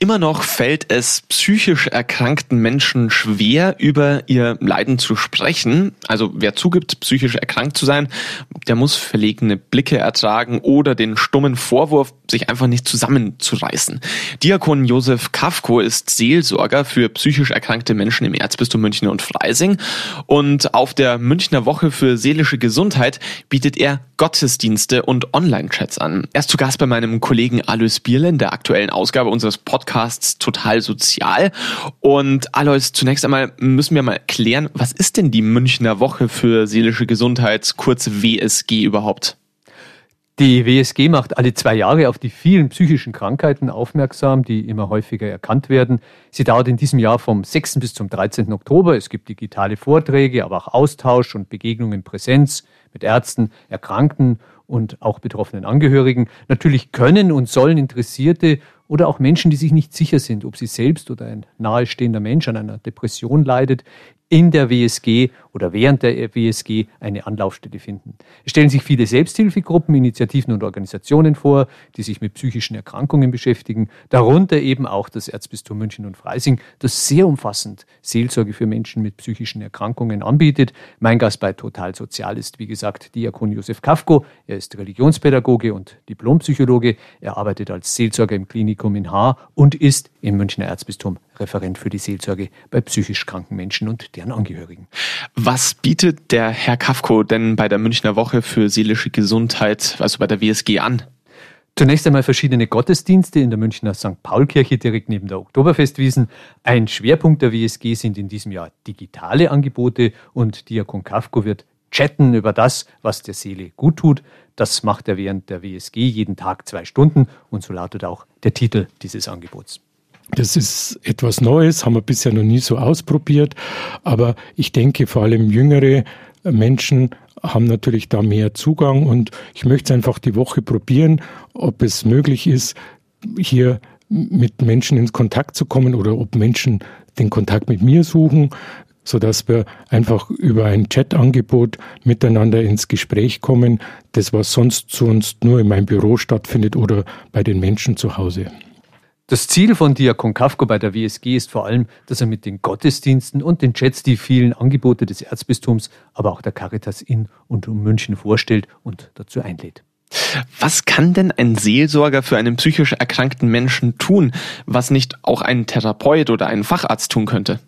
Immer noch fällt es psychisch erkrankten Menschen schwer, über ihr Leiden zu sprechen. Also wer zugibt, psychisch erkrankt zu sein, der muss verlegene Blicke ertragen oder den stummen Vorwurf, sich einfach nicht zusammenzureißen. Diakon Josef Kafko ist Seelsorger für psychisch erkrankte Menschen im Erzbistum München und Freising. Und auf der Münchner Woche für seelische Gesundheit bietet er Gottesdienste und Online-Chats an. Er ist zu Gast bei meinem Kollegen Alois Bierle in der aktuellen Ausgabe unseres Podcasts Podcasts Total Sozial. Und Alois, zunächst einmal müssen wir mal klären, was ist denn die Münchner Woche für seelische Gesundheit, kurz WSG überhaupt? Die WSG macht alle zwei Jahre auf die vielen psychischen Krankheiten aufmerksam, die immer häufiger erkannt werden. Sie dauert in diesem Jahr vom 6. bis zum 13. Oktober. Es gibt digitale Vorträge, aber auch Austausch und Begegnungen in Präsenz mit Ärzten, Erkrankten und auch betroffenen Angehörigen. Natürlich können und sollen Interessierte oder auch Menschen, die sich nicht sicher sind, ob sie selbst oder ein nahestehender Mensch an einer Depression leidet, in der WSG oder während der WSG eine Anlaufstelle finden. Es stellen sich viele Selbsthilfegruppen, Initiativen und Organisationen vor, die sich mit psychischen Erkrankungen beschäftigen, darunter eben auch das Erzbistum München und Freising, das sehr umfassend Seelsorge für Menschen mit psychischen Erkrankungen anbietet. Mein Gast bei Total Sozial ist, wie gesagt, Diakon Josef Kafko. Er ist Religionspädagoge und Diplompsychologe. Er arbeitet als Seelsorger im Klinikum in Haar und ist im Münchner Erzbistum Referent für die Seelsorge bei psychisch kranken Menschen und deren Angehörigen. Was bietet der Herr Kafko denn bei der Münchner Woche für seelische Gesundheit, also bei der WSG an? Zunächst einmal verschiedene Gottesdienste in der Münchner St. Paul-Kirche direkt neben der Oktoberfestwiesen. Ein Schwerpunkt der WSG sind in diesem Jahr digitale Angebote und Diakon Kafko wird chatten über das, was der Seele gut tut. Das macht er während der WSG jeden Tag zwei Stunden und so lautet auch der Titel dieses Angebots. Das ist etwas Neues, haben wir bisher noch nie so ausprobiert. Aber ich denke, vor allem jüngere Menschen haben natürlich da mehr Zugang und ich möchte einfach die Woche probieren, ob es möglich ist, hier mit Menschen ins Kontakt zu kommen oder ob Menschen den Kontakt mit mir suchen, so dass wir einfach über ein Chat-Angebot miteinander ins Gespräch kommen, das was sonst sonst nur in meinem Büro stattfindet oder bei den Menschen zu Hause. Das Ziel von Diakon Kafko bei der WSG ist vor allem, dass er mit den Gottesdiensten und den Chats die vielen Angebote des Erzbistums, aber auch der Caritas in und um München vorstellt und dazu einlädt. Was kann denn ein Seelsorger für einen psychisch erkrankten Menschen tun, was nicht auch ein Therapeut oder ein Facharzt tun könnte?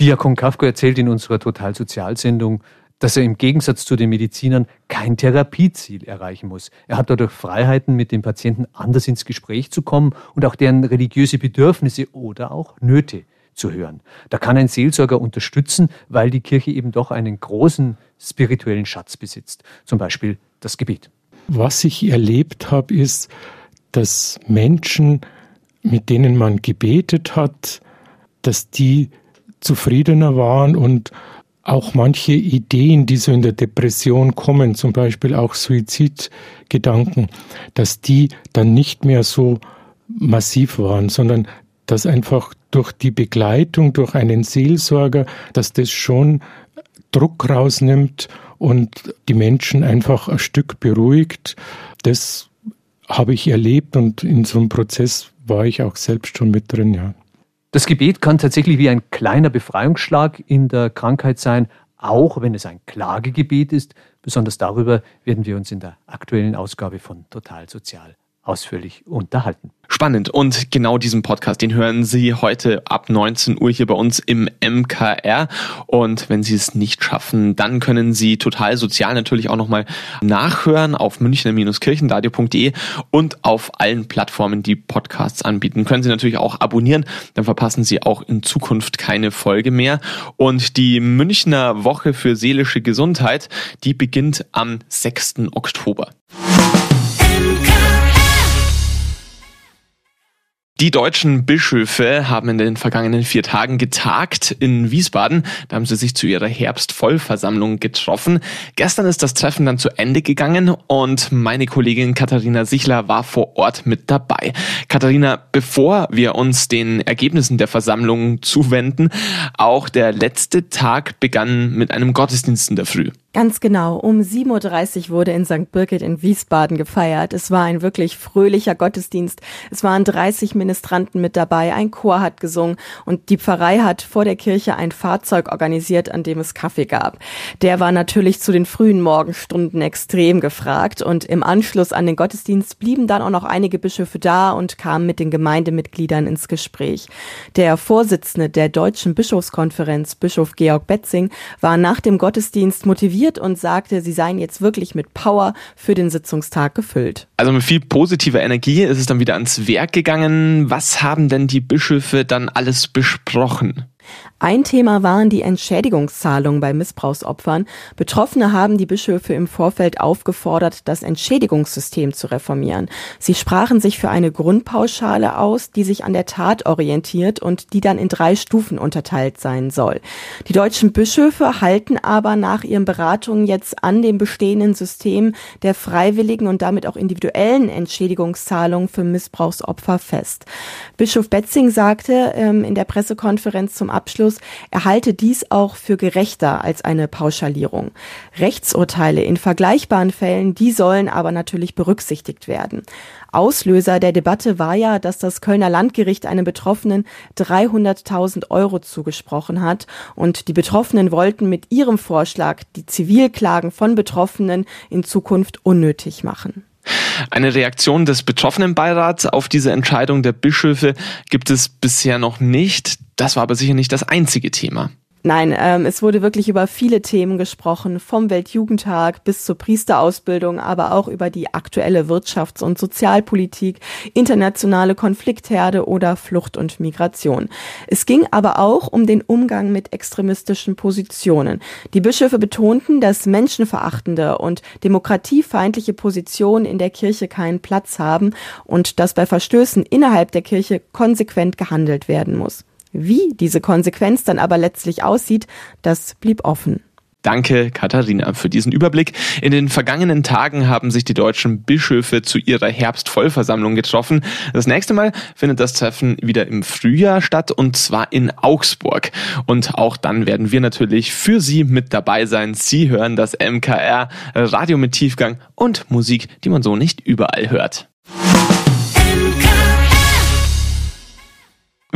Diakon Kafko erzählt in unserer Total-Sozial-Sendung, dass er im Gegensatz zu den Medizinern kein Therapieziel erreichen muss. Er hat dadurch Freiheiten, mit den Patienten anders ins Gespräch zu kommen und auch deren religiöse Bedürfnisse oder auch Nöte zu hören. Da kann ein Seelsorger unterstützen, weil die Kirche eben doch einen großen spirituellen Schatz besitzt, zum Beispiel das Gebet. Was ich erlebt habe, ist, dass Menschen, mit denen man gebetet hat, dass die zufriedener waren und auch manche Ideen, die so in der Depression kommen, zum Beispiel auch Suizidgedanken, dass die dann nicht mehr so massiv waren, sondern dass einfach durch die Begleitung, durch einen Seelsorger, dass das schon Druck rausnimmt und die Menschen einfach ein Stück beruhigt. Das habe ich erlebt und in so einem Prozess war ich auch selbst schon mit drin, ja. Das Gebet kann tatsächlich wie ein kleiner Befreiungsschlag in der Krankheit sein, auch wenn es ein Klagegebet ist. Besonders darüber werden wir uns in der aktuellen Ausgabe von Total Sozial ausführlich unterhalten. Spannend. Und genau diesen Podcast, den hören Sie heute ab 19 Uhr hier bei uns im MKR. Und wenn Sie es nicht schaffen, dann können Sie total sozial natürlich auch nochmal nachhören auf münchner-kirchenradio.de und auf allen Plattformen, die Podcasts anbieten. Können Sie natürlich auch abonnieren, dann verpassen Sie auch in Zukunft keine Folge mehr. Und die Münchner Woche für seelische Gesundheit, die beginnt am 6. Oktober. Die deutschen Bischöfe haben in den vergangenen vier Tagen getagt in Wiesbaden. Da haben sie sich zu ihrer Herbstvollversammlung getroffen. Gestern ist das Treffen dann zu Ende gegangen und meine Kollegin Katharina Sichler war vor Ort mit dabei. Katharina, bevor wir uns den Ergebnissen der Versammlung zuwenden, auch der letzte Tag begann mit einem Gottesdienst in der Früh. Ganz genau. Um 7.30 Uhr wurde in St. Birgit in Wiesbaden gefeiert. Es war ein wirklich fröhlicher Gottesdienst. Es waren 30 Ministranten mit dabei. Ein Chor hat gesungen und die Pfarrei hat vor der Kirche ein Fahrzeug organisiert, an dem es Kaffee gab. Der war natürlich zu den frühen Morgenstunden extrem gefragt und im Anschluss an den Gottesdienst blieben dann auch noch einige Bischöfe da und kamen mit den Gemeindemitgliedern ins Gespräch. Der Vorsitzende der Deutschen Bischofskonferenz, Bischof Georg Betzing, war nach dem Gottesdienst motiviert gratuliert und sagte, sie seien jetzt wirklich mit Power für den Sitzungstag gefüllt. Also mit viel positiver Energie ist es dann wieder ans Werk gegangen. Was haben denn die Bischöfe dann alles besprochen? Ein Thema waren die Entschädigungszahlungen bei Missbrauchsopfern. Betroffene haben die Bischöfe im Vorfeld aufgefordert, das Entschädigungssystem zu reformieren. Sie sprachen sich für eine Grundpauschale aus, die sich an der Tat orientiert und die dann in drei Stufen unterteilt sein soll. Die deutschen Bischöfe halten aber nach ihren Beratungen jetzt an dem bestehenden System der freiwilligen und damit auch individuellen Entschädigungszahlungen für Missbrauchsopfer fest. Bischof Betzing sagte ähm, in der Pressekonferenz zum Abschluss, er halte dies auch für gerechter als eine Pauschalierung. Rechtsurteile in vergleichbaren Fällen, die sollen aber natürlich berücksichtigt werden. Auslöser der Debatte war ja, dass das Kölner Landgericht einem Betroffenen 300.000 Euro zugesprochen hat und die Betroffenen wollten mit ihrem Vorschlag die Zivilklagen von Betroffenen in Zukunft unnötig machen. Eine Reaktion des Betroffenenbeirats auf diese Entscheidung der Bischöfe gibt es bisher noch nicht. Das war aber sicher nicht das einzige Thema. Nein, ähm, es wurde wirklich über viele Themen gesprochen, vom Weltjugendtag bis zur Priesterausbildung, aber auch über die aktuelle Wirtschafts- und Sozialpolitik, internationale Konfliktherde oder Flucht und Migration. Es ging aber auch um den Umgang mit extremistischen Positionen. Die Bischöfe betonten, dass menschenverachtende und demokratiefeindliche Positionen in der Kirche keinen Platz haben und dass bei Verstößen innerhalb der Kirche konsequent gehandelt werden muss. Wie diese Konsequenz dann aber letztlich aussieht, das blieb offen. Danke, Katharina, für diesen Überblick. In den vergangenen Tagen haben sich die deutschen Bischöfe zu ihrer Herbstvollversammlung getroffen. Das nächste Mal findet das Treffen wieder im Frühjahr statt und zwar in Augsburg. Und auch dann werden wir natürlich für Sie mit dabei sein. Sie hören das MKR, Radio mit Tiefgang und Musik, die man so nicht überall hört.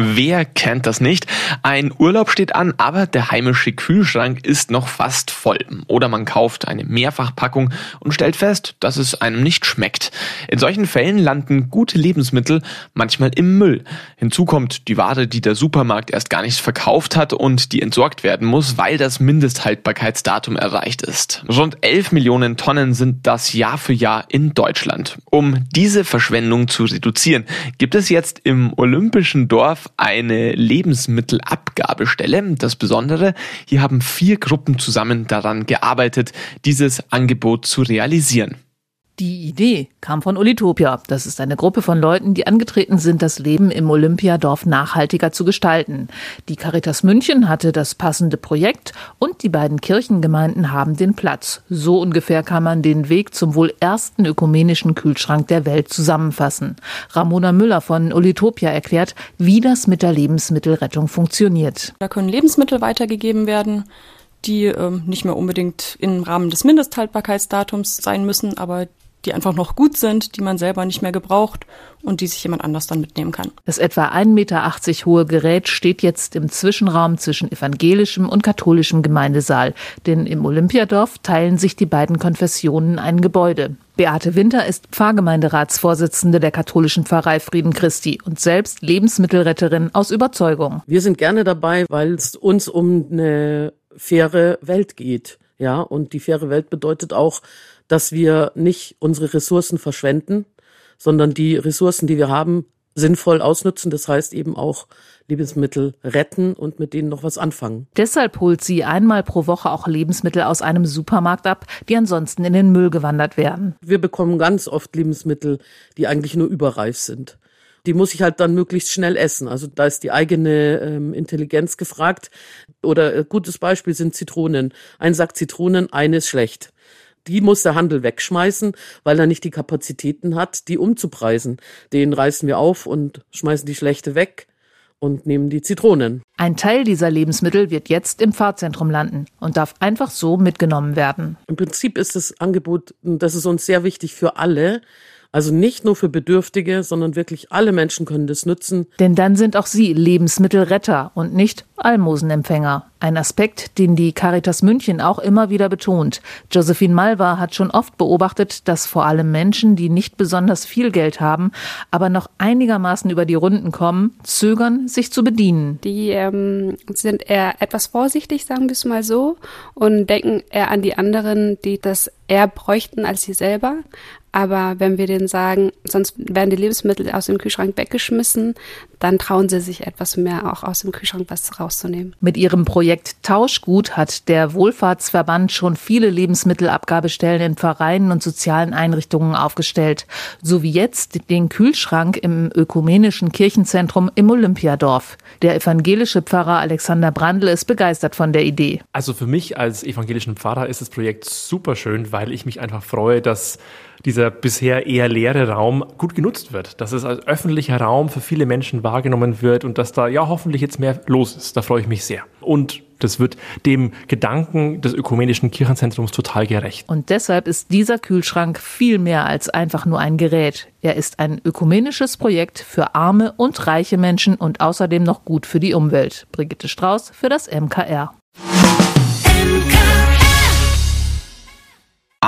Wer kennt das nicht? Ein Urlaub steht an, aber der heimische Kühlschrank ist noch fast voll. Oder man kauft eine Mehrfachpackung und stellt fest, dass es einem nicht schmeckt. In solchen Fällen landen gute Lebensmittel manchmal im Müll. Hinzu kommt die Ware, die der Supermarkt erst gar nicht verkauft hat und die entsorgt werden muss, weil das Mindesthaltbarkeitsdatum erreicht ist. Rund 11 Millionen Tonnen sind das Jahr für Jahr in Deutschland. Um diese Verschwendung zu reduzieren, gibt es jetzt im Olympischen Dorf eine Lebensmittelabgabestelle. Das Besondere, hier haben vier Gruppen zusammen daran gearbeitet, dieses Angebot zu realisieren. Die Idee kam von Olitopia. Das ist eine Gruppe von Leuten, die angetreten sind, das Leben im Olympiadorf nachhaltiger zu gestalten. Die Caritas München hatte das passende Projekt und die beiden Kirchengemeinden haben den Platz. So ungefähr kann man den Weg zum wohl ersten ökumenischen Kühlschrank der Welt zusammenfassen. Ramona Müller von Olitopia erklärt, wie das mit der Lebensmittelrettung funktioniert. Da können Lebensmittel weitergegeben werden die ähm, nicht mehr unbedingt im Rahmen des Mindesthaltbarkeitsdatums sein müssen, aber die einfach noch gut sind, die man selber nicht mehr gebraucht und die sich jemand anders dann mitnehmen kann. Das etwa 1,80 Meter hohe Gerät steht jetzt im Zwischenraum zwischen evangelischem und katholischem Gemeindesaal, denn im Olympiadorf teilen sich die beiden Konfessionen ein Gebäude. Beate Winter ist Pfarrgemeinderatsvorsitzende der katholischen Pfarrei Frieden Christi und selbst Lebensmittelretterin aus Überzeugung. Wir sind gerne dabei, weil es uns um eine faire Welt geht. Ja, und die faire Welt bedeutet auch, dass wir nicht unsere Ressourcen verschwenden, sondern die Ressourcen, die wir haben, sinnvoll ausnutzen. Das heißt eben auch Lebensmittel retten und mit denen noch was anfangen. Deshalb holt sie einmal pro Woche auch Lebensmittel aus einem Supermarkt ab, die ansonsten in den Müll gewandert werden. Wir bekommen ganz oft Lebensmittel, die eigentlich nur überreif sind. Die muss ich halt dann möglichst schnell essen. Also da ist die eigene ähm, Intelligenz gefragt. Oder äh, gutes Beispiel sind Zitronen. Ein Sack Zitronen, eine ist schlecht. Die muss der Handel wegschmeißen, weil er nicht die Kapazitäten hat, die umzupreisen. Den reißen wir auf und schmeißen die schlechte weg und nehmen die Zitronen. Ein Teil dieser Lebensmittel wird jetzt im Fahrzentrum landen und darf einfach so mitgenommen werden. Im Prinzip ist das Angebot, das ist uns sehr wichtig für alle, also nicht nur für Bedürftige, sondern wirklich alle Menschen können das nutzen. Denn dann sind auch sie Lebensmittelretter und nicht Almosenempfänger. Ein Aspekt, den die Caritas München auch immer wieder betont. Josephine Malva hat schon oft beobachtet, dass vor allem Menschen, die nicht besonders viel Geld haben, aber noch einigermaßen über die Runden kommen, zögern, sich zu bedienen. Die ähm, sind eher etwas vorsichtig, sagen wir es mal so, und denken eher an die anderen, die das eher bräuchten als sie selber. Aber wenn wir denen sagen, sonst werden die Lebensmittel aus dem Kühlschrank weggeschmissen, dann trauen sie sich etwas mehr auch aus dem Kühlschrank was rauszunehmen. Mit ihrem Projekt Tauschgut hat der Wohlfahrtsverband schon viele Lebensmittelabgabestellen in Vereinen und sozialen Einrichtungen aufgestellt, so wie jetzt den Kühlschrank im ökumenischen Kirchenzentrum im Olympiadorf. Der evangelische Pfarrer Alexander Brandl ist begeistert von der Idee. Also für mich als evangelischen Pfarrer ist das Projekt super schön, weil ich mich einfach freue, dass dieser bisher eher leere Raum gut genutzt wird, dass es als öffentlicher Raum für viele Menschen wahrgenommen wird und dass da ja hoffentlich jetzt mehr los ist. Da freue ich mich sehr. Und das wird dem Gedanken des ökumenischen Kirchenzentrums total gerecht. Und deshalb ist dieser Kühlschrank viel mehr als einfach nur ein Gerät. Er ist ein ökumenisches Projekt für arme und reiche Menschen und außerdem noch gut für die Umwelt. Brigitte Strauß für das MKR.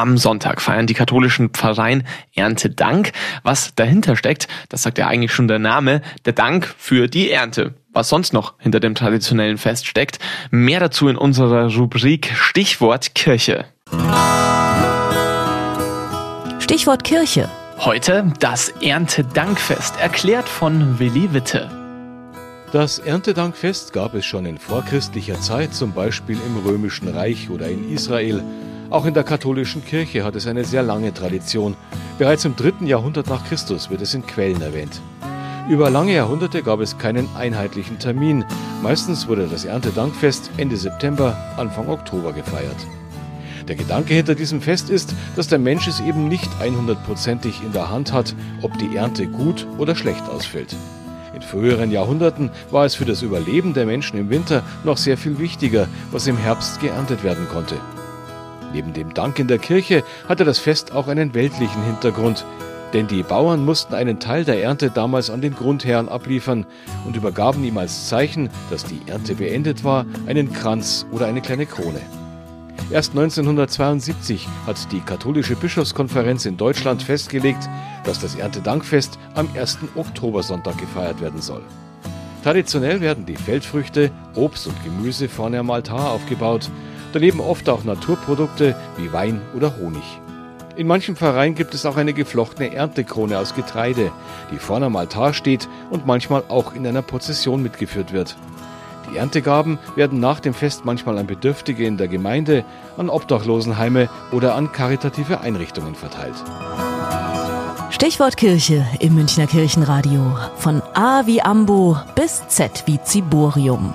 Am Sonntag feiern die katholischen Pfarreien Erntedank. Was dahinter steckt, das sagt ja eigentlich schon der Name, der Dank für die Ernte. Was sonst noch hinter dem traditionellen Fest steckt, mehr dazu in unserer Rubrik Stichwort Kirche. Stichwort Kirche. Heute das Erntedankfest, erklärt von Willi Witte. Das Erntedankfest gab es schon in vorchristlicher Zeit, zum Beispiel im Römischen Reich oder in Israel. Auch in der katholischen Kirche hat es eine sehr lange Tradition. Bereits im dritten Jahrhundert nach Christus wird es in Quellen erwähnt. Über lange Jahrhunderte gab es keinen einheitlichen Termin. Meistens wurde das Erntedankfest Ende September, Anfang Oktober gefeiert. Der Gedanke hinter diesem Fest ist, dass der Mensch es eben nicht 100%ig in der Hand hat, ob die Ernte gut oder schlecht ausfällt. In früheren Jahrhunderten war es für das Überleben der Menschen im Winter noch sehr viel wichtiger, was im Herbst geerntet werden konnte. Neben dem Dank in der Kirche hatte das Fest auch einen weltlichen Hintergrund, denn die Bauern mussten einen Teil der Ernte damals an den Grundherrn abliefern und übergaben ihm als Zeichen, dass die Ernte beendet war, einen Kranz oder eine kleine Krone. Erst 1972 hat die katholische Bischofskonferenz in Deutschland festgelegt, dass das Erntedankfest am 1. Oktobersonntag gefeiert werden soll. Traditionell werden die Feldfrüchte, Obst und Gemüse vorne am Altar aufgebaut daneben oft auch Naturprodukte wie Wein oder Honig. In manchen Pfarreien gibt es auch eine geflochtene Erntekrone aus Getreide, die vorne am Altar steht und manchmal auch in einer Prozession mitgeführt wird. Die Erntegaben werden nach dem Fest manchmal an Bedürftige in der Gemeinde, an Obdachlosenheime oder an karitative Einrichtungen verteilt. Stichwort Kirche im Münchner Kirchenradio. Von A wie Ambo bis Z wie Ziborium.